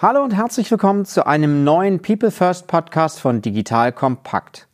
Hallo und herzlich willkommen zu einem neuen People First Podcast von Digital Kompakt.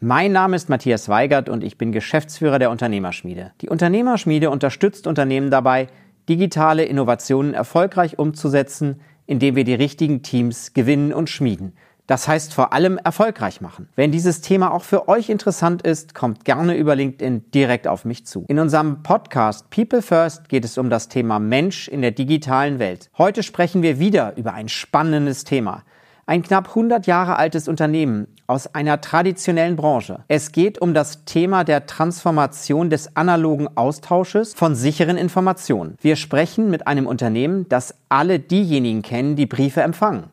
Mein Name ist Matthias Weigert und ich bin Geschäftsführer der Unternehmerschmiede. Die Unternehmerschmiede unterstützt Unternehmen dabei, digitale Innovationen erfolgreich umzusetzen, indem wir die richtigen Teams gewinnen und schmieden – das heißt vor allem erfolgreich machen. Wenn dieses Thema auch für euch interessant ist, kommt gerne über LinkedIn direkt auf mich zu. In unserem Podcast People First geht es um das Thema Mensch in der digitalen Welt. Heute sprechen wir wieder über ein spannendes Thema. Ein knapp 100 Jahre altes Unternehmen aus einer traditionellen Branche. Es geht um das Thema der Transformation des analogen Austausches von sicheren Informationen. Wir sprechen mit einem Unternehmen, das alle diejenigen kennen, die Briefe empfangen.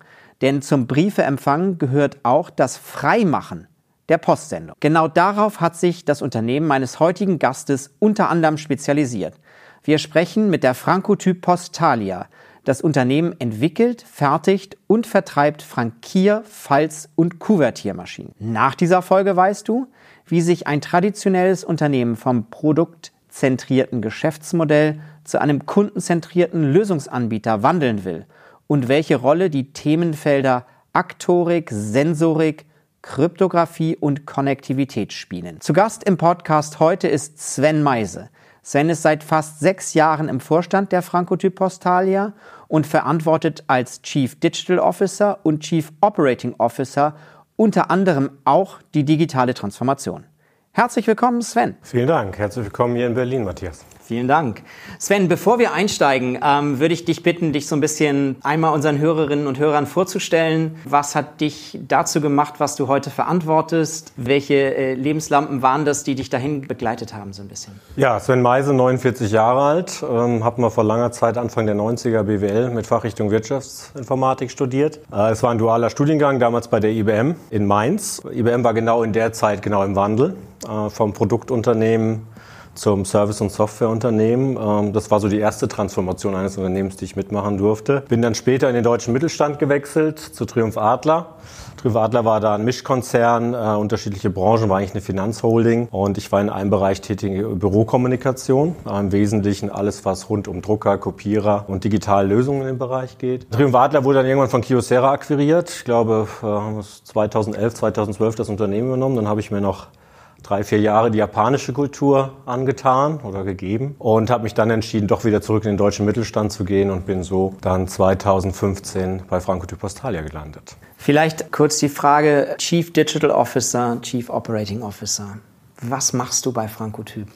Denn zum Briefeempfang gehört auch das Freimachen der Postsendung. Genau darauf hat sich das Unternehmen meines heutigen Gastes unter anderem spezialisiert. Wir sprechen mit der Frankotyp Postalia. Das Unternehmen entwickelt, fertigt und vertreibt Frankier-, Falz- und Kuvertiermaschinen. Nach dieser Folge weißt du, wie sich ein traditionelles Unternehmen vom produktzentrierten Geschäftsmodell zu einem kundenzentrierten Lösungsanbieter wandeln will – und welche Rolle die Themenfelder Aktorik, Sensorik, Kryptographie und Konnektivität spielen. Zu Gast im Podcast heute ist Sven Meise. Sven ist seit fast sechs Jahren im Vorstand der Frankotyp Postalia und verantwortet als Chief Digital Officer und Chief Operating Officer unter anderem auch die digitale Transformation. Herzlich willkommen, Sven. Vielen Dank. Herzlich willkommen hier in Berlin, Matthias. Vielen Dank. Sven, bevor wir einsteigen, ähm, würde ich dich bitten, dich so ein bisschen einmal unseren Hörerinnen und Hörern vorzustellen. Was hat dich dazu gemacht, was du heute verantwortest? Welche äh, Lebenslampen waren das, die dich dahin begleitet haben, so ein bisschen? Ja, Sven Meise, 49 Jahre alt, ähm, habe mal vor langer Zeit, Anfang der 90er, BWL mit Fachrichtung Wirtschaftsinformatik studiert. Äh, es war ein dualer Studiengang, damals bei der IBM in Mainz. IBM war genau in der Zeit genau im Wandel äh, vom Produktunternehmen zum Service- und Softwareunternehmen. Ähm, das war so die erste Transformation eines Unternehmens, die ich mitmachen durfte. Bin dann später in den deutschen Mittelstand gewechselt zu Triumph Adler. Triumph Adler war da ein Mischkonzern, äh, unterschiedliche Branchen, war eigentlich eine Finanzholding und ich war in einem Bereich tätig, Bürokommunikation, äh, im Wesentlichen alles, was rund um Drucker, Kopierer und digitale Lösungen im Bereich geht. Triumph Adler wurde dann irgendwann von Kyocera akquiriert. Ich glaube, äh, 2011, 2012 das Unternehmen übernommen. Dann habe ich mir noch drei, vier Jahre die japanische Kultur angetan oder gegeben und habe mich dann entschieden, doch wieder zurück in den deutschen Mittelstand zu gehen und bin so dann 2015 bei Franco di Postalia gelandet. Vielleicht kurz die Frage Chief Digital Officer, Chief Operating Officer. Was machst du bei Frankotyp?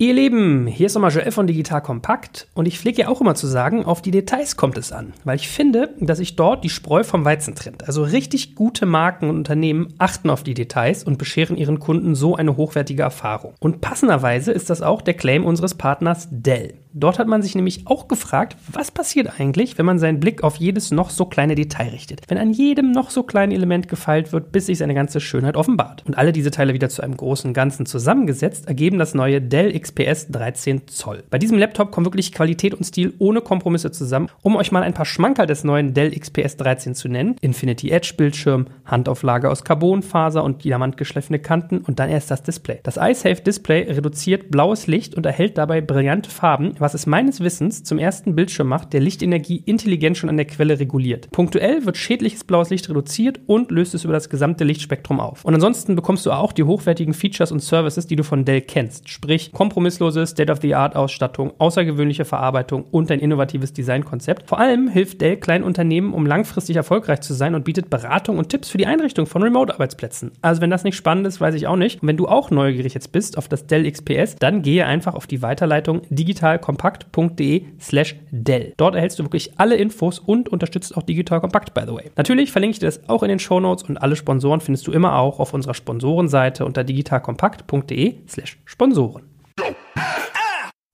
Ihr Lieben, hier ist nochmal Joel von Digital Kompakt und ich pflege ja auch immer zu sagen, auf die Details kommt es an, weil ich finde, dass sich dort die Spreu vom Weizen trennt. Also richtig gute Marken und Unternehmen achten auf die Details und bescheren ihren Kunden so eine hochwertige Erfahrung. Und passenderweise ist das auch der Claim unseres Partners Dell. Dort hat man sich nämlich auch gefragt, was passiert eigentlich, wenn man seinen Blick auf jedes noch so kleine Detail richtet. Wenn an jedem noch so kleinen Element gefeilt wird, bis sich seine ganze Schönheit offenbart. Und alle diese Teile wieder zu einem großen Ganzen zusammengesetzt, ergeben das neue Dell XPS 13 Zoll. Bei diesem Laptop kommen wirklich Qualität und Stil ohne Kompromisse zusammen. Um euch mal ein paar Schmankerl des neuen Dell XPS 13 zu nennen, Infinity Edge Bildschirm, Handauflage aus Carbonfaser und diamantgeschliffene Kanten und dann erst das Display. Das iSafe Display reduziert blaues Licht und erhält dabei brillante Farben, was es meines Wissens zum ersten Bildschirm macht, der Lichtenergie intelligent schon an der Quelle reguliert. Punktuell wird schädliches blaues Licht reduziert und löst es über das gesamte Lichtspektrum auf. Und ansonsten bekommst du auch die hochwertigen Features und Services, die du von Dell kennst, sprich kompromisslose State-of-the-Art-Ausstattung, außergewöhnliche Verarbeitung und ein innovatives Designkonzept. Vor allem hilft Dell kleinen Unternehmen, um langfristig erfolgreich zu sein und bietet Beratung und Tipps für die Einrichtung von Remote-Arbeitsplätzen. Also wenn das nicht spannend ist, weiß ich auch nicht. Und wenn du auch neugierig jetzt bist auf das Dell XPS, dann gehe einfach auf die Weiterleitung digital kompakt.de slash Dell. Dort erhältst du wirklich alle Infos und unterstützt auch Digital Kompakt, by the way. Natürlich verlinke ich dir das auch in den Show Notes und alle Sponsoren findest du immer auch auf unserer Sponsorenseite unter digitalkompakt.de slash Sponsoren.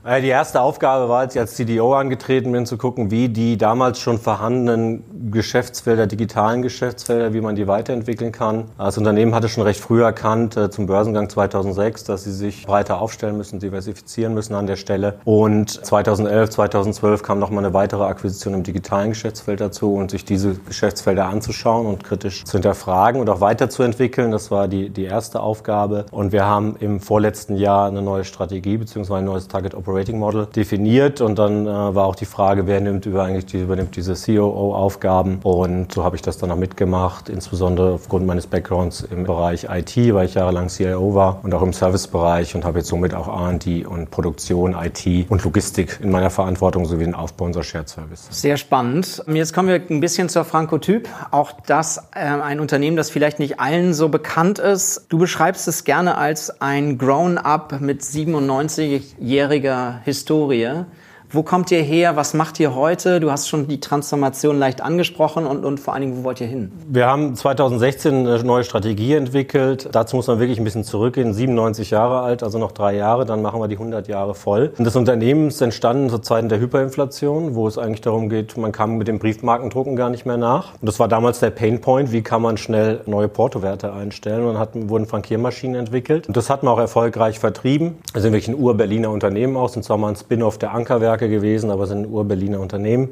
Die erste Aufgabe war, als ich als CDO angetreten bin, zu gucken, wie die damals schon vorhandenen Geschäftsfelder, digitalen Geschäftsfelder, wie man die weiterentwickeln kann. Das Unternehmen hatte schon recht früh erkannt, äh, zum Börsengang 2006, dass sie sich breiter aufstellen müssen, diversifizieren müssen an der Stelle. Und 2011, 2012 kam nochmal eine weitere Akquisition im digitalen Geschäftsfeld dazu und sich diese Geschäftsfelder anzuschauen und kritisch zu hinterfragen und auch weiterzuentwickeln. Das war die, die erste Aufgabe. Und wir haben im vorletzten Jahr eine neue Strategie bzw. ein neues Target Operating Operating Model definiert und dann äh, war auch die Frage, wer nimmt über eigentlich die, übernimmt diese COO-Aufgaben und so habe ich das dann auch mitgemacht, insbesondere aufgrund meines Backgrounds im Bereich IT, weil ich jahrelang CIO war und auch im Servicebereich und habe jetzt somit auch R&D und Produktion, IT und Logistik in meiner Verantwortung sowie den Aufbau unserer Shared Service. Sehr spannend. Jetzt kommen wir ein bisschen zur Frankotyp. Auch das äh, ein Unternehmen, das vielleicht nicht allen so bekannt ist. Du beschreibst es gerne als ein Grown-up mit 97-jähriger Historie Wo kommt ihr her? Was macht ihr heute? Du hast schon die Transformation leicht angesprochen und, und vor allen Dingen, wo wollt ihr hin? Wir haben 2016 eine neue Strategie entwickelt. Dazu muss man wirklich ein bisschen zurückgehen. 97 Jahre alt, also noch drei Jahre, dann machen wir die 100 Jahre voll. Und das Unternehmen ist entstanden zu Zeiten der Hyperinflation, wo es eigentlich darum geht, man kam mit dem Briefmarkendrucken gar nicht mehr nach. Und das war damals der Painpoint, wie kann man schnell neue Portowerte einstellen. Und dann hat, wurden Frankiermaschinen entwickelt. Und das hat man auch erfolgreich vertrieben. Wir sind wirklich ein Ur-Berliner Unternehmen aus, und zwar mal ein Spin-off der Ankerwerke Stärke gewesen, aber es sind Ur-Berliner Unternehmen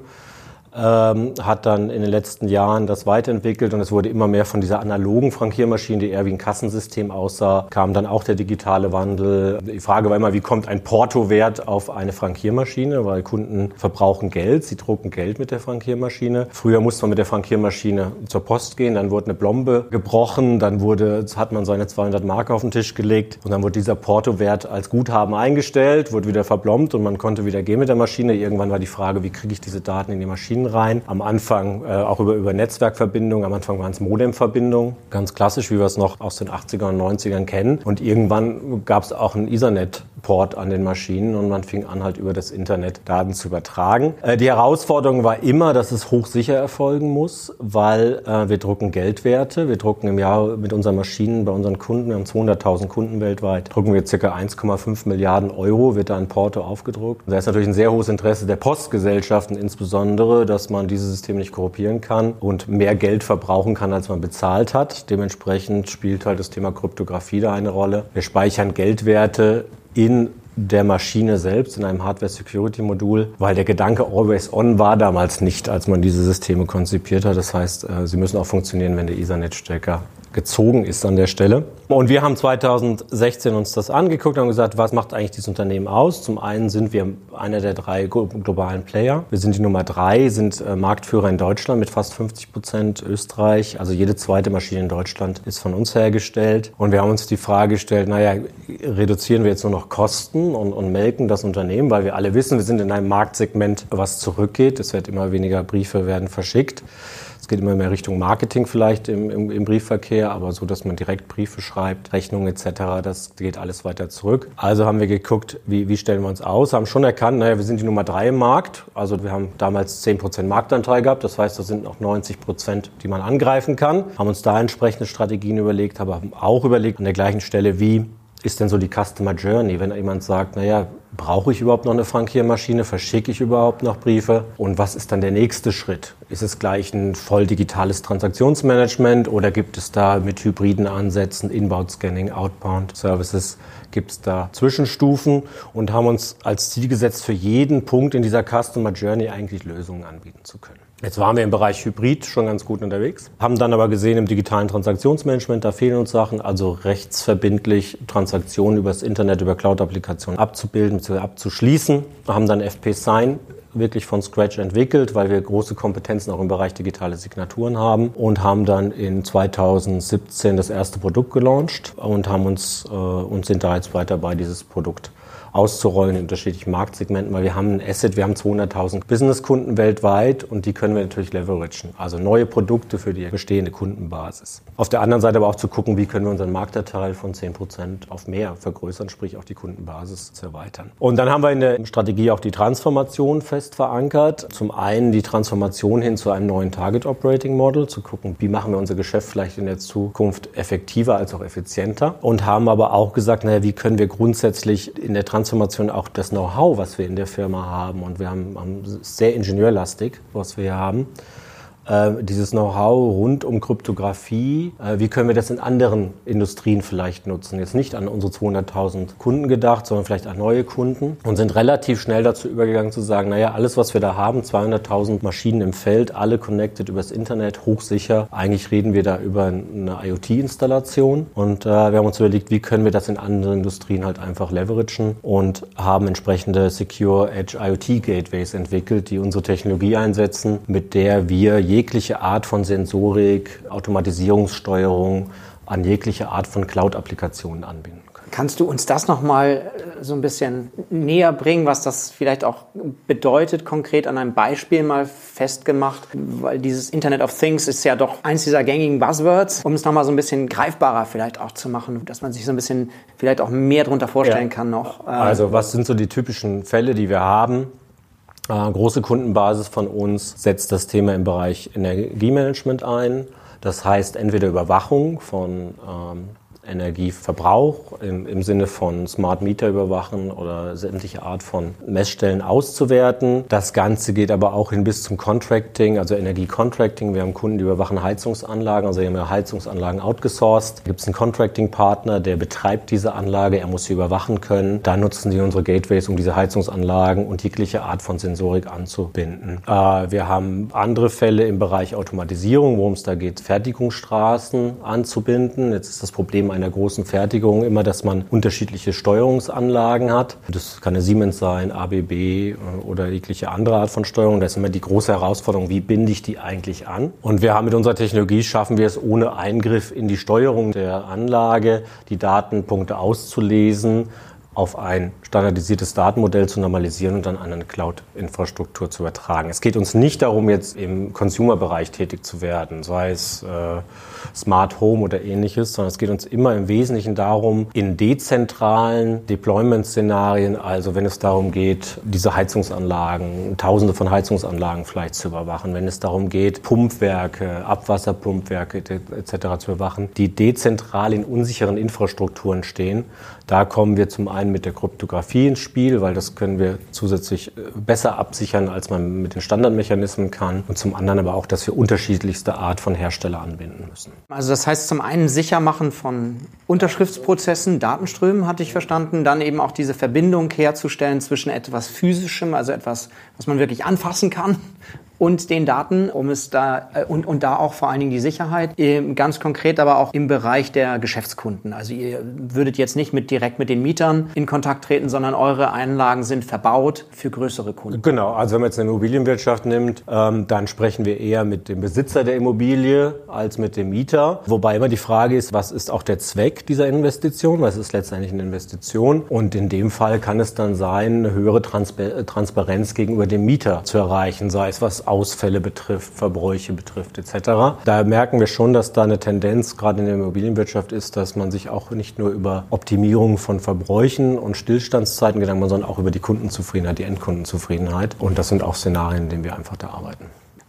ähm, hat dann in den letzten Jahren das weiterentwickelt und es wurde immer mehr von dieser analogen Frankiermaschine, die eher wie ein Kassensystem aussah, kam dann auch der digitale Wandel. Die Frage war immer, wie kommt ein Portowert auf eine Frankiermaschine, weil Kunden verbrauchen Geld, sie drucken Geld mit der Frankiermaschine. Früher musste man mit der Frankiermaschine zur Post gehen, dann wurde eine Blombe gebrochen, dann wurde, hat man seine 200 Mark auf den Tisch gelegt und dann wurde dieser Portowert als Guthaben eingestellt, wurde wieder verblombt und man konnte wieder gehen mit der Maschine. Irgendwann war die Frage, wie kriege ich diese Daten in die Maschine Maschinen rein. Am Anfang äh, auch über, über Netzwerkverbindungen, am Anfang waren es Modemverbindungen, ganz klassisch, wie wir es noch aus den 80er und 90ern kennen. Und irgendwann gab es auch ein Ethernet Port an den Maschinen und man fing an, halt über das Internet Daten zu übertragen. Äh, die Herausforderung war immer, dass es hochsicher erfolgen muss, weil äh, wir drucken Geldwerte. Wir drucken im Jahr mit unseren Maschinen bei unseren Kunden, wir haben 200.000 Kunden weltweit, drucken wir ca. 1,5 Milliarden Euro, wird da in Porto aufgedruckt. da ist natürlich ein sehr hohes Interesse der Postgesellschaften insbesondere, dass man dieses System nicht korruptieren kann und mehr Geld verbrauchen kann, als man bezahlt hat. Dementsprechend spielt halt das Thema Kryptographie da eine Rolle. Wir speichern Geldwerte in der Maschine selbst in einem Hardware-Security-Modul, weil der Gedanke Always On war damals nicht, als man diese Systeme konzipiert hat. Das heißt, äh, sie müssen auch funktionieren, wenn der Ethernet-Stecker gezogen ist an der Stelle. Und wir haben 2016 uns das angeguckt und gesagt, was macht eigentlich dieses Unternehmen aus? Zum einen sind wir einer der drei globalen Player. Wir sind die Nummer drei, sind äh, Marktführer in Deutschland mit fast 50 Prozent Österreich. Also jede zweite Maschine in Deutschland ist von uns hergestellt. Und wir haben uns die Frage gestellt, naja, reduzieren wir jetzt nur noch Kosten und, und melken das Unternehmen, weil wir alle wissen, wir sind in einem Marktsegment, was zurückgeht. Es wird immer weniger Briefe werden verschickt. Es geht immer mehr Richtung Marketing vielleicht im, im, im, Briefverkehr, aber so, dass man direkt Briefe schreibt, Rechnungen etc., das geht alles weiter zurück. Also haben wir geguckt, wie, wie stellen wir uns aus, haben schon erkannt, naja, wir sind die Nummer drei im Markt. Also wir haben damals 10% Marktanteil gehabt, das heißt, das sind noch 90%, die man angreifen kann. Haben uns da entsprechende Strategien überlegt, aber haben auch überlegt an der gleichen Stelle, wie ist denn so die Customer Journey, wenn jemand sagt, naja, brauche ich überhaupt noch eine Frankiermaschine, verschicke ich überhaupt noch Briefe und was ist dann der nächste Schritt? Ist es gleich ein voll digitales Transaktionsmanagement oder gibt es da mit hybriden Ansätzen, Inbound Scanning, Outbound Services, gibt es da Zwischenstufen und haben uns als Ziel gesetzt, für jeden Punkt in dieser Customer Journey eigentlich Lösungen anbieten zu können. Jetzt waren wir im Bereich Hybrid schon ganz gut unterwegs, haben dann aber gesehen, im digitalen Transaktionsmanagement, da fehlen uns Sachen, also rechtsverbindlich Transaktionen übers Internet, über Cloud-Applikationen abzubilden bzw. abzuschließen, haben dann FP Sign wirklich von Scratch entwickelt, weil wir große Kompetenzen auch im Bereich digitale Signaturen haben und haben dann in 2017 das erste Produkt gelauncht und haben uns äh, und sind da jetzt weiter bei dieses Produkt auszurollen in unterschiedlichen Marktsegmenten, weil wir haben ein Asset, wir haben 200.000 Businesskunden weltweit und die können wir natürlich leveragen. Also neue Produkte für die bestehende Kundenbasis. Auf der anderen Seite aber auch zu gucken, wie können wir unseren Marktanteil von 10% auf mehr vergrößern, sprich auch die Kundenbasis zu erweitern. Und dann haben wir in der Strategie auch die Transformation fest verankert. Zum einen die Transformation hin zu einem neuen Target Operating Model, zu gucken, wie machen wir unser Geschäft vielleicht in der Zukunft effektiver als auch effizienter und haben aber auch gesagt, naja, wie können wir grundsätzlich in der der Transformation auch das Know-how, was wir in der Firma haben. Und wir haben, haben sehr ingenieurlastig, was wir hier haben äh, dieses Know-how rund um Kryptographie, äh, wie können wir das in anderen Industrien vielleicht nutzen? Jetzt nicht an unsere 200.000 Kunden gedacht, sondern vielleicht an neue Kunden und sind relativ schnell dazu übergegangen zu sagen, naja, alles, was wir da haben, 200.000 Maschinen im Feld, alle connected übers Internet, hochsicher. Eigentlich reden wir da über eine IoT-Installation und äh, wir haben uns überlegt, wie können wir das in anderen Industrien halt einfach leveragen und haben entsprechende Secure Edge IoT Gateways entwickelt, die unsere Technologie einsetzen, mit der wir jegliche Art von Sensorik, Automatisierungssteuerung an jegliche Art von Cloud-Applikationen anbinden können. Kannst du uns das nochmal äh, so ein bisschen näher bringen, was das vielleicht auch bedeutet, konkret an einem Beispiel mal festgemacht? Weil dieses Internet of Things ist ja doch eins dieser gängigen Buzzwords, um es nochmal so ein bisschen greifbarer vielleicht auch zu machen, dass man sich so ein bisschen vielleicht auch mehr darunter vorstellen ja. kann noch. Also was sind so die typischen Fälle, die wir haben? Äh, große Kundenbasis von uns setzt das Thema im Bereich Energiemanagement ein. Das heißt entweder Überwachung von ähm, Energieverbrauch im, im Sinne von Smart Meter überwachen oder sämtliche Art von Messstellen auszuwerten. Das Ganze geht aber auch hin bis zum Contracting, also Energiecontracting. Wir haben Kunden, die überwachen Heizungsanlagen, also wir haben ja Heizungsanlagen outgesourced. Da gibt es einen Contracting-Partner, der betreibt diese Anlage, er muss sie überwachen können. Da nutzen sie unsere Gateways, um diese Heizungsanlagen und jegliche Art von Sensorik anzubinden. Äh, wir haben andere Fälle im Bereich Automatisierung, worum es da geht, Fertigungsstraßen anzubinden. Jetzt ist das Problem einer großen Fertigung immer, dass man unterschiedliche Steuerungsanlagen hat. Das kann eine Siemens sein, ABB äh, oder jegliche andere Art von Steuerung. Da ist immer die große Herausforderung, wie binde ich die eigentlich an? Und wir haben mit unserer Technologie schaffen wir es ohne Eingriff in die Steuerung der Anlage, die Datenpunkte auszulesen auf ein standardisiertes Datenmodell zu normalisieren und dann an eine Cloud-Infrastruktur zu übertragen. Es geht uns nicht darum, jetzt im Consumer-Bereich tätig zu werden, sei es äh, Smart Home oder ähnliches, sondern es geht uns immer im Wesentlichen darum, in dezentralen Deployment-Szenarien, also wenn es darum geht, diese Heizungsanlagen, tausende von Heizungsanlagen vielleicht zu überwachen, wenn es darum geht, Pumpwerke, Abwasserpumpwerke etc. zu überwachen, die dezentral in unsicheren Infrastrukturen stehen, da kommen wir zum einen mit der Kryptographie ins Spiel, weil das können wir zusätzlich äh, besser absichern, als man mit den Standardmechanismen kann. Und zum anderen aber auch, dass wir unterschiedlichste Art von Hersteller anbinden müssen. Also das heißt zum einen Sichermachen von Unterschriftsprozessen, Datenströmen hatte ich verstanden, dann eben auch diese Verbindung herzustellen zwischen etwas Physischem, also etwas, was man wirklich anfassen kann und den Daten, um es da äh, und, und da auch vor allen Dingen die Sicherheit, ganz konkret aber auch im Bereich der Geschäftskunden. Also ihr würdet jetzt nicht mit direkt mit den Mietern in Kontakt treten, sondern eure Einlagen sind verbaut für größere Kunden. Genau, also wenn man jetzt eine Immobilienwirtschaft nimmt, ähm, dann sprechen wir eher mit dem Besitzer der Immobilie als mit dem Mieter. Wobei immer die Frage ist, was ist auch der Zweck dieser Investition? Was ist letztendlich eine Investition? Und in dem Fall kann es dann sein, eine höhere Transparenz gegenüber dem Mieter zu erreichen, sei es was Ausfälle betrifft, Verbräuche betrifft etc. Da merken wir schon, dass da eine Tendenz gerade in der Immobilienwirtschaft ist, dass man sich auch nicht nur über Optimierung von Verbräuchen und Stillstandszeiten Gedanken macht, sondern auch über die Kundenzufriedenheit, die Endkundenzufriedenheit. Und das sind auch Szenarien, in denen wir einfach da arbeiten.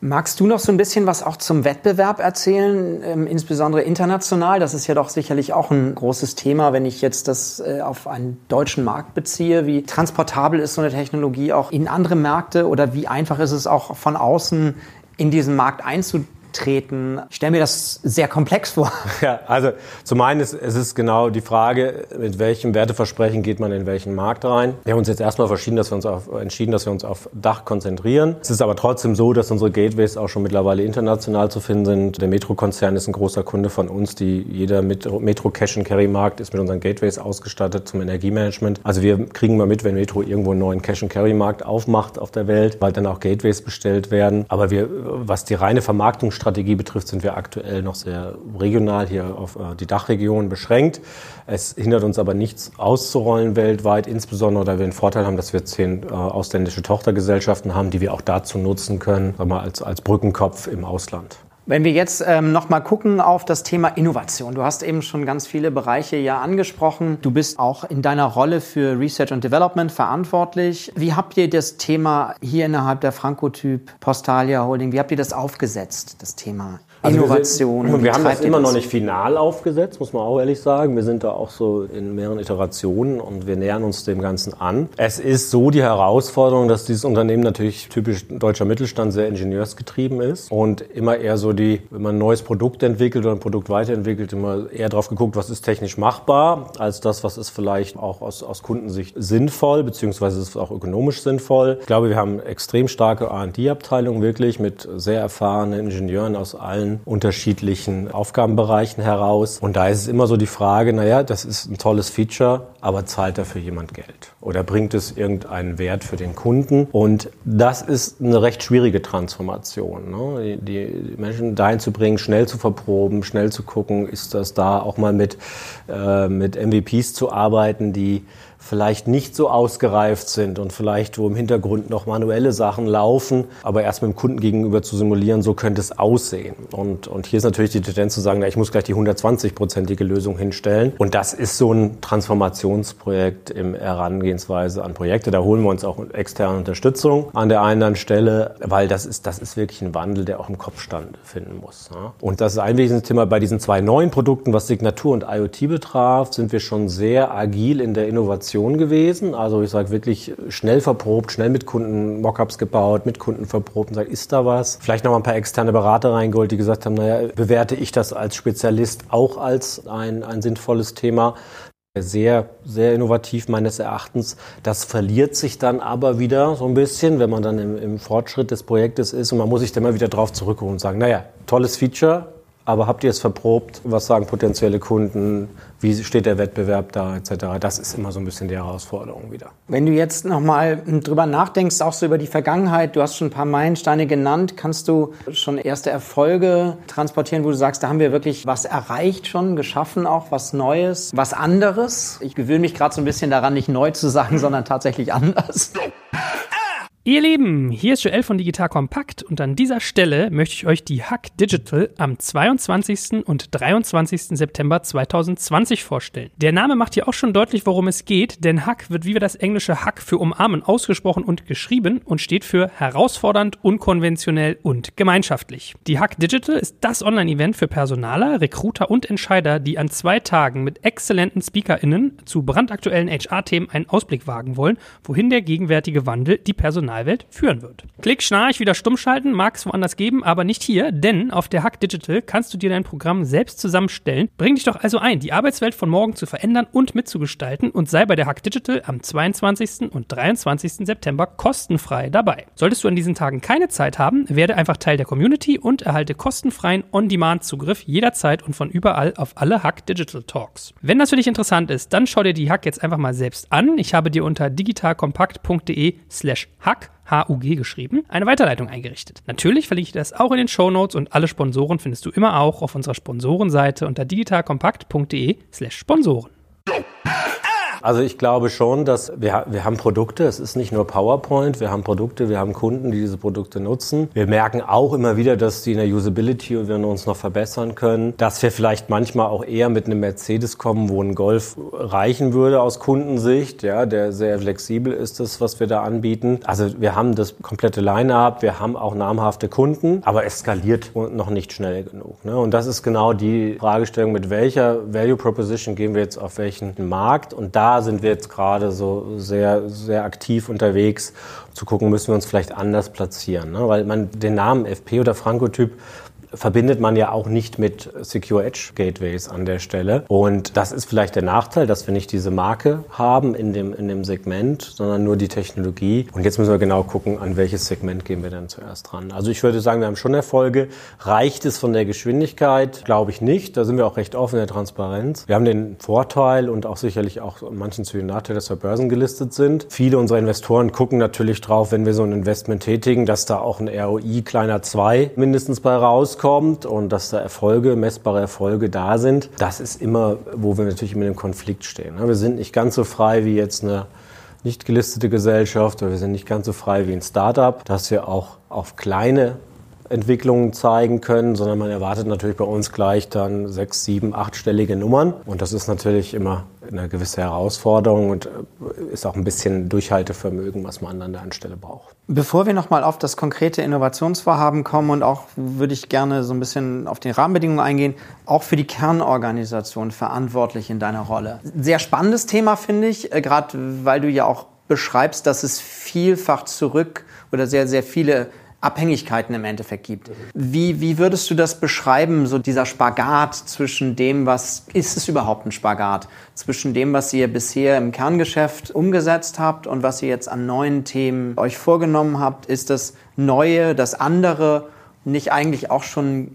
Magst du noch so ein bisschen was auch zum Wettbewerb erzählen, ähm, insbesondere international? Das ist ja doch sicherlich auch ein großes Thema, wenn ich jetzt das äh, auf einen deutschen Markt beziehe. Wie transportabel ist so eine Technologie auch in andere Märkte oder wie einfach ist es auch von außen in diesen Markt einzudringen? Treten. Ich stelle mir das sehr komplex vor. Ja, also zum einen ist es ist genau die Frage, mit welchem Werteversprechen geht man in welchen Markt rein. Wir haben uns jetzt erstmal verschieden, dass wir uns auf, entschieden, dass wir uns auf Dach konzentrieren. Es ist aber trotzdem so, dass unsere Gateways auch schon mittlerweile international zu finden sind. Der Metro-Konzern ist ein großer Kunde von uns, die jeder Metro Cash and Carry Markt ist mit unseren Gateways ausgestattet zum Energiemanagement. Also wir kriegen mal mit, wenn Metro irgendwo einen neuen Cash and Carry Markt aufmacht auf der Welt, weil dann auch Gateways bestellt werden. Aber wir, was die reine Vermarktung Strategie betrifft, sind wir aktuell noch sehr regional hier auf äh, die Dachregion beschränkt. Es hindert uns aber nichts auszurollen weltweit, insbesondere da wir den Vorteil haben, dass wir zehn äh, ausländische Tochtergesellschaften haben, die wir auch dazu nutzen können, mal als, als Brückenkopf im Ausland. Wenn wir jetzt ähm, nochmal gucken auf das Thema Innovation. Du hast eben schon ganz viele Bereiche ja angesprochen. Du bist auch in deiner Rolle für Research und Development verantwortlich. Wie habt ihr das Thema hier innerhalb der Frankotyp Postalia Holding, wie habt ihr das aufgesetzt, das Thema? Also Innovation. Wir, wir haben das immer das? noch nicht final aufgesetzt, muss man auch ehrlich sagen. Wir sind da auch so in mehreren Iterationen und wir nähern uns dem Ganzen an. Es ist so die Herausforderung, dass dieses Unternehmen natürlich typisch deutscher Mittelstand sehr ingenieursgetrieben ist und immer eher so die, wenn man ein neues Produkt entwickelt oder ein Produkt weiterentwickelt, immer eher drauf geguckt, was ist technisch machbar, als das, was ist vielleicht auch aus, aus Kundensicht sinnvoll, beziehungsweise ist auch ökonomisch sinnvoll. Ich glaube, wir haben extrem starke R&D-Abteilung wirklich mit sehr erfahrenen Ingenieuren aus allen unterschiedlichen Aufgabenbereichen heraus. Und da ist es immer so die Frage, naja, das ist ein tolles Feature, aber zahlt dafür jemand Geld? Oder bringt es irgendeinen Wert für den Kunden? Und das ist eine recht schwierige Transformation. Ne? Die, die Menschen dahin zu bringen, schnell zu verproben, schnell zu gucken, ist das da auch mal mit, äh, mit MVPs zu arbeiten, die vielleicht nicht so ausgereift sind und vielleicht wo im Hintergrund noch manuelle Sachen laufen, aber erst mit dem Kunden gegenüber zu simulieren, so könnte es aussehen. Und, und hier ist natürlich die Tendenz zu sagen, na, ich muss gleich die 120-prozentige Lösung hinstellen. Und das ist so ein Transformationsprojekt im Herangehensweise an Projekte. Da holen wir uns auch externe Unterstützung an der einen Stelle, weil das ist, das ist wirklich ein Wandel, der auch im Kopfstand finden muss. Und das ist ein wesentliches Thema bei diesen zwei neuen Produkten, was Signatur und IoT betraf, sind wir schon sehr agil in der Innovation Innovation gewesen. Also ich sage wirklich schnell verprobt, schnell mit Kunden Mockups gebaut, mit Kunden verprobt und sage, ist da was? Vielleicht noch ein paar externe Berater reingeholt, die gesagt haben, naja, bewerte ich das als Spezialist auch als ein, ein sinnvolles Thema sehr, sehr innovativ meines Erachtens. Das verliert sich dann aber wieder so ein bisschen, wenn man dann im, im Fortschritt des Projektes ist und man muss sich dann mal wieder drauf zurückholen und sagen, naja, tolles Feature, aber habt ihr es verprobt? Was sagen potenzielle Kunden? Wie steht der Wettbewerb da etc.? Das ist immer so ein bisschen die Herausforderung wieder. Wenn du jetzt nochmal drüber nachdenkst, auch so über die Vergangenheit, du hast schon ein paar Meilensteine genannt, kannst du schon erste Erfolge transportieren, wo du sagst, da haben wir wirklich was erreicht schon, geschaffen auch, was Neues, was anderes? Ich gewöhne mich gerade so ein bisschen daran, nicht neu zu sagen, sondern tatsächlich anders. Ihr Lieben, hier ist Joel von Digital Kompakt und an dieser Stelle möchte ich euch die Hack Digital am 22. und 23. September 2020 vorstellen. Der Name macht hier auch schon deutlich, worum es geht, denn Hack wird wie wir das englische Hack für umarmen ausgesprochen und geschrieben und steht für herausfordernd, unkonventionell und gemeinschaftlich. Die Hack Digital ist das Online-Event für Personaler, Recruiter und Entscheider, die an zwei Tagen mit exzellenten SpeakerInnen zu brandaktuellen HR-Themen einen Ausblick wagen wollen, wohin der gegenwärtige Wandel die Personal Personalwelt führen wird. Klick, Schnarch, wieder stumm schalten, mag es woanders geben, aber nicht hier, denn auf der Hack Digital kannst du dir dein Programm selbst zusammenstellen. Bring dich doch also ein, die Arbeitswelt von morgen zu verändern und mitzugestalten und sei bei der Hack Digital am 22. und 23. September kostenfrei dabei. Solltest du an diesen Tagen keine Zeit haben, werde einfach Teil der Community und erhalte kostenfreien On-Demand-Zugriff jederzeit und von überall auf alle Hack Digital Talks. Wenn das für dich interessant ist, dann schau dir die Hack jetzt einfach mal selbst an. Ich habe dir unter digitalkompakt.de slash hack H-U-G geschrieben, eine Weiterleitung eingerichtet. Natürlich verlinke ich das auch in den Show Notes und alle Sponsoren findest du immer auch auf unserer Sponsorenseite unter digitalkompakt.de slash Sponsoren. Also ich glaube schon, dass wir, wir haben Produkte, es ist nicht nur PowerPoint, wir haben Produkte, wir haben Kunden, die diese Produkte nutzen. Wir merken auch immer wieder, dass die in der Usability wir uns noch verbessern können, dass wir vielleicht manchmal auch eher mit einem Mercedes kommen, wo ein Golf reichen würde aus Kundensicht, ja, der sehr flexibel ist, das, was wir da anbieten. Also wir haben das komplette Line-Up, wir haben auch namhafte Kunden, aber es skaliert noch nicht schnell genug. Ne? Und das ist genau die Fragestellung, mit welcher Value Proposition gehen wir jetzt auf welchen Markt und da sind wir jetzt gerade so sehr, sehr aktiv unterwegs, zu gucken, müssen wir uns vielleicht anders platzieren. Ne? Weil man den Namen FP oder Frankotyp verbindet man ja auch nicht mit Secure Edge Gateways an der Stelle. Und das ist vielleicht der Nachteil, dass wir nicht diese Marke haben in dem, in dem Segment, sondern nur die Technologie. Und jetzt müssen wir genau gucken, an welches Segment gehen wir dann zuerst dran. Also ich würde sagen, wir haben schon Erfolge. Reicht es von der Geschwindigkeit? Glaube ich nicht. Da sind wir auch recht offen in der Transparenz. Wir haben den Vorteil und auch sicherlich auch manchen zu den Nachteil, dass wir Börsen gelistet sind. Viele unserer Investoren gucken natürlich drauf, wenn wir so ein Investment tätigen, dass da auch ein ROI kleiner 2 mindestens bei rauskommt rauskommt und dass da Erfolge, messbare Erfolge da sind, das ist immer, wo wir natürlich immer im Konflikt stehen. Wir sind nicht ganz so frei wie jetzt eine nicht gelistete Gesellschaft oder wir sind nicht ganz so frei wie ein Startup, dass wir auch auf kleine Entwicklungen zeigen können, sondern man erwartet natürlich bei uns gleich dann sechs, sieben, achtstellige Nummern. Und das ist natürlich immer eine gewisse Herausforderung und äh, ist auch ein bisschen Durchhaltevermögen, was man an der Anstelle braucht. Bevor wir nochmal auf das konkrete Innovationsvorhaben kommen und auch würde ich gerne so ein bisschen auf die Rahmenbedingungen eingehen, auch für die Kernorganisation verantwortlich in deiner Rolle. Sehr spannendes Thema, finde ich, äh, gerade weil du ja auch beschreibst, dass es vielfach zurück oder sehr, sehr viele Abhängigkeiten im Endeffekt gibt. Wie, wie würdest du das beschreiben, so dieser Spagat zwischen dem, was ist es überhaupt ein Spagat, zwischen dem, was ihr bisher im Kerngeschäft umgesetzt habt und was ihr jetzt an neuen Themen euch vorgenommen habt? Ist das Neue, das andere nicht eigentlich auch schon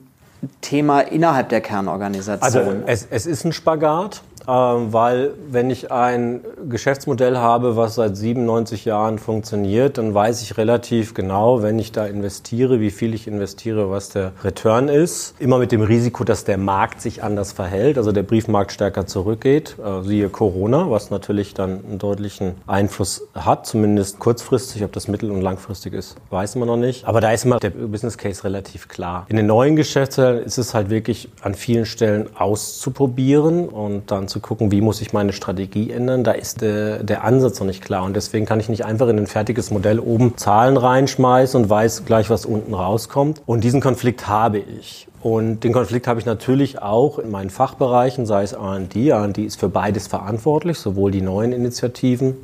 Thema innerhalb der Kernorganisation? Also es, es ist ein Spagat. Ähm, weil wenn ich ein Geschäftsmodell habe, was seit 97 Jahren funktioniert, dann weiß ich relativ genau, wenn ich da investiere, wie viel ich investiere, was der Return ist. Immer mit dem Risiko, dass der Markt sich anders verhält, also der Briefmarkt stärker zurückgeht, äh, siehe Corona, was natürlich dann einen deutlichen Einfluss hat, zumindest kurzfristig, ob das mittel- und langfristig ist, weiß man noch nicht. Aber da ist immer der Business Case relativ klar. In den neuen Geschäftsmodellen ist es halt wirklich an vielen Stellen auszuprobieren und dann zu zu gucken, wie muss ich meine Strategie ändern, da ist der, der Ansatz noch nicht klar. Und deswegen kann ich nicht einfach in ein fertiges Modell oben Zahlen reinschmeißen und weiß gleich, was unten rauskommt. Und diesen Konflikt habe ich. Und den Konflikt habe ich natürlich auch in meinen Fachbereichen, sei es R&D. R&D ist für beides verantwortlich, sowohl die neuen Initiativen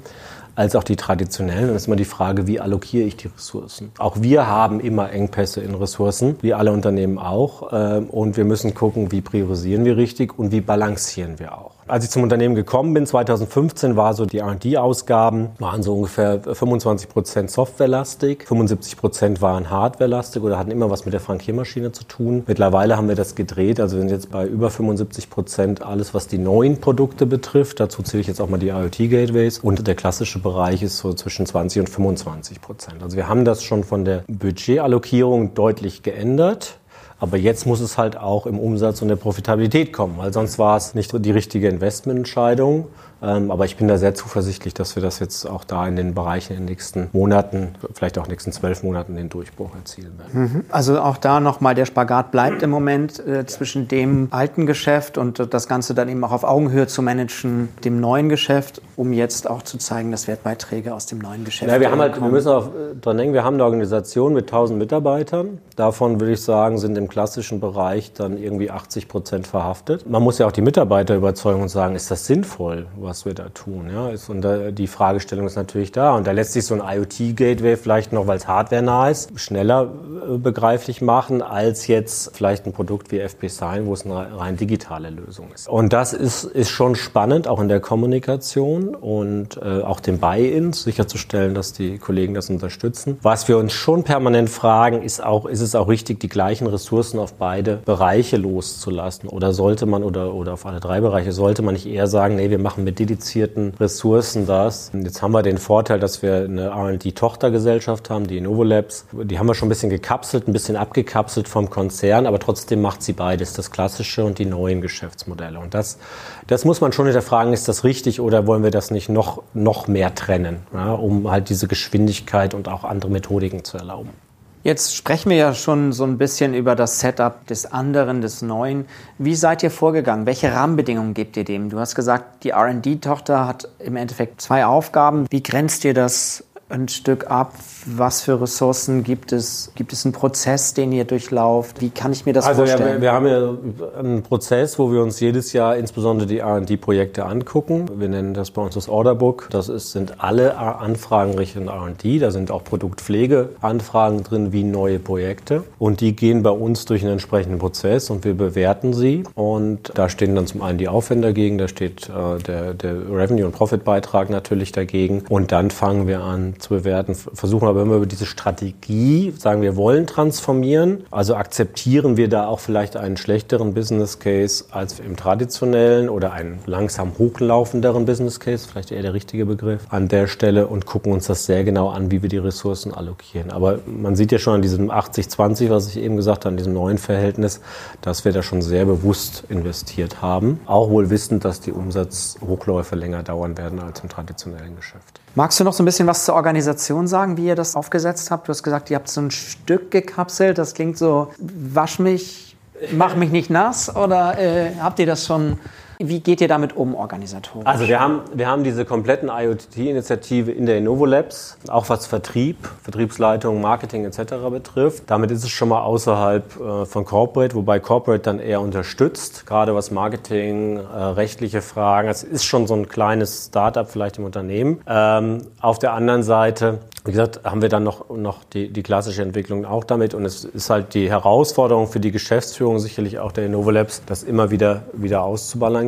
als auch die traditionellen. Dann ist immer die Frage, wie allokiere ich die Ressourcen? Auch wir haben immer Engpässe in Ressourcen, wie alle Unternehmen auch. Ähm, und wir müssen gucken, wie priorisieren wir richtig und wie balancieren wir auch. Als ich zum Unternehmen gekommen bin, 2015, war so die R&D-Ausgaben, waren so ungefähr 25 Prozent softwarelastig, 75 Prozent waren hardwarelastig oder hatten immer was mit der Frankiermaschine zu tun. Mittlerweile haben wir das gedreht, also wir sind jetzt bei über 75 Prozent alles, was die neuen Produkte betrifft. Dazu zähle ich jetzt auch mal die IoT-Gateways und der klassische Bereich ist so zwischen 20 und 25 Prozent. Also wir haben das schon von der Budgetallokierung deutlich geändert. Aber jetzt muss es halt auch im Umsatz und der Profitabilität kommen, weil sonst war es nicht die richtige Investmententscheidung. Ähm, aber ich bin da sehr zuversichtlich, dass wir das jetzt auch da in den Bereichen in den nächsten Monaten, vielleicht auch in den nächsten zwölf Monaten den Durchbruch erzielen werden. Mhm. Also auch da nochmal der Spagat bleibt im Moment äh, zwischen dem alten Geschäft und das Ganze dann eben auch auf Augenhöhe zu managen, dem neuen Geschäft, um jetzt auch zu zeigen, dass Wertbeiträge aus dem neuen Geschäft. Ja, wir haben halt, wir müssen auch äh, dran denken, wir haben eine Organisation mit 1000 Mitarbeitern. Davon würde ich sagen, sind im klassischen Bereich dann irgendwie 80 Prozent verhaftet. Man muss ja auch die Mitarbeiter überzeugen und sagen, ist das sinnvoll, was wir da tun? Ja, und da, die Fragestellung ist natürlich da. Und da lässt sich so ein IoT-Gateway vielleicht noch, weil es hardware-nah ist, schneller äh, begreiflich machen, als jetzt vielleicht ein Produkt wie FP Sign, wo es eine rein digitale Lösung ist. Und das ist, ist schon spannend, auch in der Kommunikation und äh, auch den Buy-in sicherzustellen, dass die Kollegen das unterstützen. Was wir uns schon permanent fragen, ist auch, ist es auch richtig, die gleichen Ressourcen auf beide Bereiche loszulassen? Oder sollte man, oder, oder auf alle drei Bereiche, sollte man nicht eher sagen, nee, wir machen mit dedizierten Ressourcen das? Jetzt haben wir den Vorteil, dass wir eine R&D-Tochtergesellschaft haben, die Innovolabs. Die haben wir schon ein bisschen gekapselt, ein bisschen abgekapselt vom Konzern, aber trotzdem macht sie beides, das klassische und die neuen Geschäftsmodelle. Und das, das muss man schon hinterfragen, ist das richtig oder wollen wir das nicht noch, noch mehr trennen, ja, um halt diese Geschwindigkeit und auch andere Methodiken zu erlauben? Jetzt sprechen wir ja schon so ein bisschen über das Setup des anderen, des Neuen. Wie seid ihr vorgegangen? Welche Rahmenbedingungen gebt ihr dem? Du hast gesagt, die RD-Tochter hat im Endeffekt zwei Aufgaben. Wie grenzt ihr das ein Stück ab? Was für Ressourcen gibt es? Gibt es einen Prozess, den ihr durchlauft? Wie kann ich mir das also vorstellen? Also wir, wir, haben ja einen Prozess, wo wir uns jedes Jahr insbesondere die R&D-Projekte angucken. Wir nennen das bei uns das Orderbook. Das ist, sind alle Anfragen Richtung R&D. Da sind auch Produktpflegeanfragen drin wie neue Projekte. Und die gehen bei uns durch einen entsprechenden Prozess und wir bewerten sie. Und da stehen dann zum einen die Aufwände dagegen, da steht äh, der, der Revenue- und Profitbeitrag natürlich dagegen. Und dann fangen wir an zu bewerten, versuchen aber immer über diese Strategie, sagen wir wollen transformieren, also akzeptieren wir da auch vielleicht einen schlechteren Business Case als im traditionellen oder einen langsam hochlaufenderen Business Case, vielleicht eher der richtige Begriff an der Stelle und gucken uns das sehr genau an, wie wir die Ressourcen allokieren. Aber man sieht ja schon an diesem 80-20, was ich eben gesagt habe, an diesem neuen Verhältnis, dass wir da schon sehr bewusst investiert haben, auch wohl wissend, dass die Umsatzhochläufe länger dauern werden als im traditionellen Geschäft. Magst du noch so ein bisschen was zur Organisation sagen, wie ihr das aufgesetzt habt? Du hast gesagt, ihr habt so ein Stück gekapselt. Das klingt so, wasch mich, mach mich nicht nass. Oder äh, habt ihr das schon Wie geht ihr damit um organisatorisch? Also wir haben, wir haben diese kompletten IoT-Initiative in der Innovo Labs, auch was Vertrieb, Vertriebsleitung, Marketing etc. betrifft. Damit ist es schon mal außerhalb äh, von Corporate, wobei Corporate dann eher unterstützt, gerade was Marketing, äh, rechtliche Fragen. Es ist schon so ein kleines Startup vielleicht im Unternehmen. Ähm, auf der anderen Seite wie gesagt, haben wir dann noch, noch die, die klassische Entwicklung auch damit. Und es ist halt die Herausforderung für die Geschäftsführung, sicherlich auch der Innovolabs, das immer wieder, wieder auszubalancieren.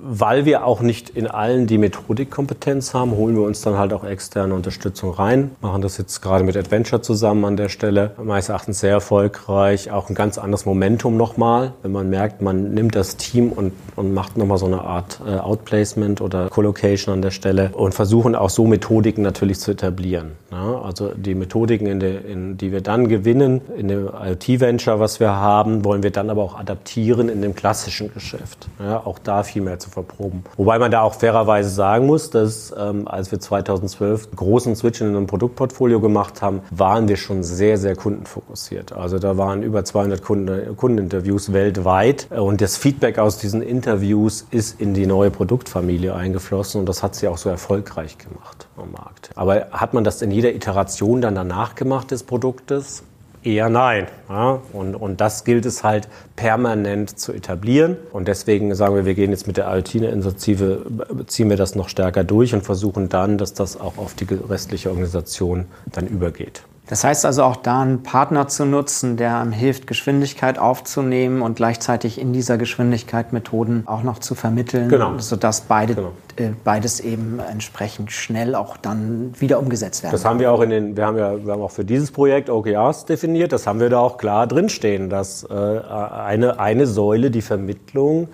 Weil wir auch nicht in allen die Methodikkompetenz haben, holen wir uns dann halt auch externe Unterstützung rein. Machen das jetzt gerade mit Adventure zusammen an der Stelle. Meines Erachtens sehr erfolgreich. Auch ein ganz anderes Momentum nochmal, wenn man merkt, man nimmt das Team und, und macht nochmal so eine Art äh, Outplacement oder Collocation an der Stelle und versuchen auch so Methodiken natürlich zu etablieren. Ja, also die Methodiken, in der, in, die wir dann gewinnen, in dem IoT-Venture, was wir haben, wollen wir dann aber auch adaptieren in dem klassischen Geschäft. Ja, auch da viel mehr zu verproben. Wobei man da auch fairerweise sagen muss, dass ähm, als wir 2012 großen Switch in einem Produktportfolio gemacht haben, waren wir schon sehr, sehr kundenfokussiert. Also da waren über 200 Kunden, Kundeninterviews weltweit und das Feedback aus diesen Interviews ist in die neue Produktfamilie eingeflossen und das hat sie auch so erfolgreich gemacht am Markt. Aber hat man das in jeder Iteration dann danach gemacht des Produktes? Eher nein. Ja? Und, und das gilt es halt permanent zu etablieren. Und deswegen sagen wir, wir gehen jetzt mit der IoT-Initiative, ziehen wir das noch stärker durch und versuchen dann, dass das auch auf die restliche Organisation dann übergeht. Das heißt also auch da einen Partner zu nutzen, der einem hilft, Geschwindigkeit aufzunehmen und gleichzeitig in dieser Geschwindigkeit Methoden auch noch zu vermitteln, genau. sodass beide, genau. äh, beides eben entsprechend schnell auch dann wieder umgesetzt werden. Das haben wir auch in den, wir haben ja wir haben auch für dieses Projekt OKRs definiert, das haben wir da auch klar drinstehen, dass äh, eine, eine Säule die Vermittlung